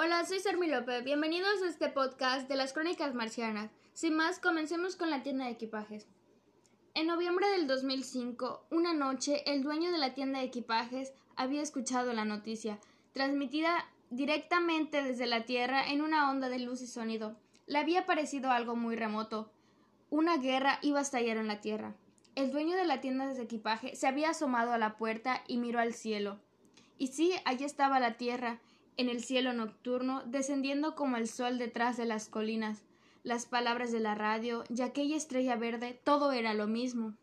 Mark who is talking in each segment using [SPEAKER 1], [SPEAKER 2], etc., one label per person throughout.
[SPEAKER 1] Hola, soy Sermi López. Bienvenidos a este podcast de las Crónicas Marcianas. Sin más, comencemos con la tienda de equipajes. En noviembre del 2005, una noche, el dueño de la tienda de equipajes había escuchado la noticia, transmitida directamente desde la Tierra en una onda de luz y sonido. Le había parecido algo muy remoto. Una guerra iba a estallar en la Tierra. El dueño de la tienda de equipaje se había asomado a la puerta y miró al cielo. Y sí, allí estaba la Tierra, en el cielo nocturno, descendiendo como el sol detrás de las colinas, las palabras de la radio y aquella estrella verde, todo era lo mismo.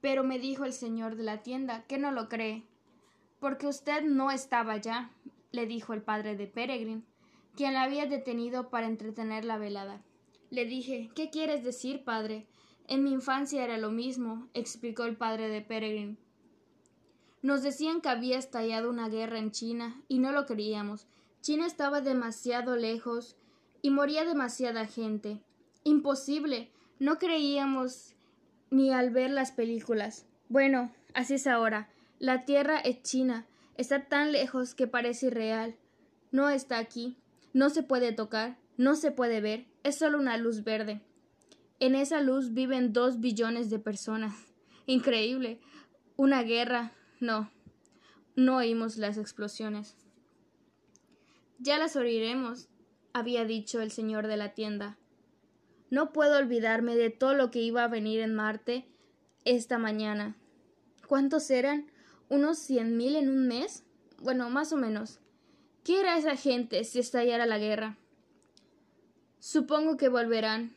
[SPEAKER 1] Pero me dijo el señor de la tienda que no lo cree, porque usted no estaba allá, le dijo el padre de Peregrine, quien la había detenido para entretener la velada. Le dije ¿Qué quieres decir, padre? En mi infancia era lo mismo, explicó el padre de Peregrine. Nos decían que había estallado una guerra en China y no lo creíamos. China estaba demasiado lejos y moría demasiada gente. Imposible. No creíamos ni al ver las películas. Bueno, así es ahora. La Tierra es China. Está tan lejos que parece irreal. No está aquí. No se puede tocar. No se puede ver. Es solo una luz verde. En esa luz viven dos billones de personas. Increíble. Una guerra, no, no oímos las explosiones. Ya las oiremos, había dicho el señor de la tienda. No puedo olvidarme de todo lo que iba a venir en Marte esta mañana. ¿Cuántos eran? ¿Unos cien mil en un mes? Bueno, más o menos. ¿Qué era esa gente si estallara la guerra? Supongo que volverán.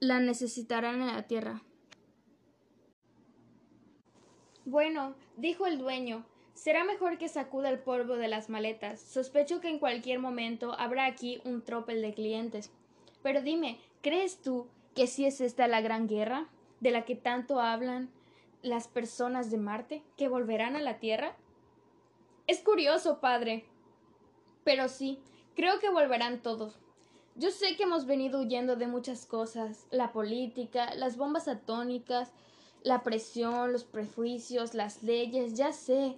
[SPEAKER 1] La necesitarán en la Tierra. Bueno, dijo el dueño, será mejor que sacuda el polvo de las maletas. Sospecho que en cualquier momento habrá aquí un tropel de clientes. Pero dime, ¿crees tú que si es esta la gran guerra de la que tanto hablan las personas de Marte, que volverán a la Tierra? Es curioso, padre. Pero sí, creo que volverán todos. Yo sé que hemos venido huyendo de muchas cosas, la política, las bombas atónicas, la presión, los prejuicios, las leyes, ya sé,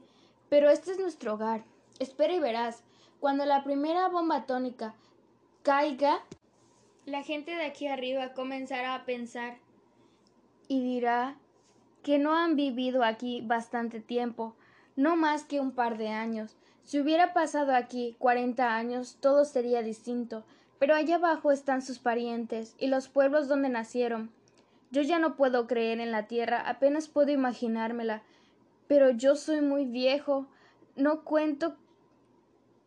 [SPEAKER 1] pero este es nuestro hogar. Espera y verás, cuando la primera bomba atónica caiga, la gente de aquí arriba comenzará a pensar y dirá que no han vivido aquí bastante tiempo, no más que un par de años. Si hubiera pasado aquí cuarenta años, todo sería distinto, pero allá abajo están sus parientes y los pueblos donde nacieron. Yo ya no puedo creer en la tierra, apenas puedo imaginármela. Pero yo soy muy viejo, no cuento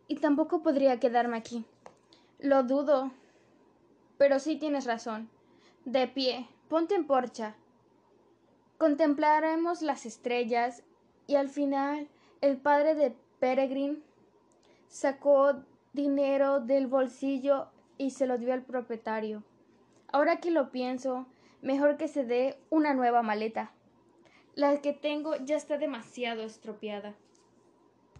[SPEAKER 1] y tampoco podría quedarme aquí. Lo dudo. Pero sí tienes razón. De pie, ponte en porcha. Contemplaremos las estrellas y al final el padre de Peregrine sacó dinero del bolsillo y se lo dio al propietario. Ahora que lo pienso, mejor que se dé una nueva maleta. La que tengo ya está demasiado estropeada.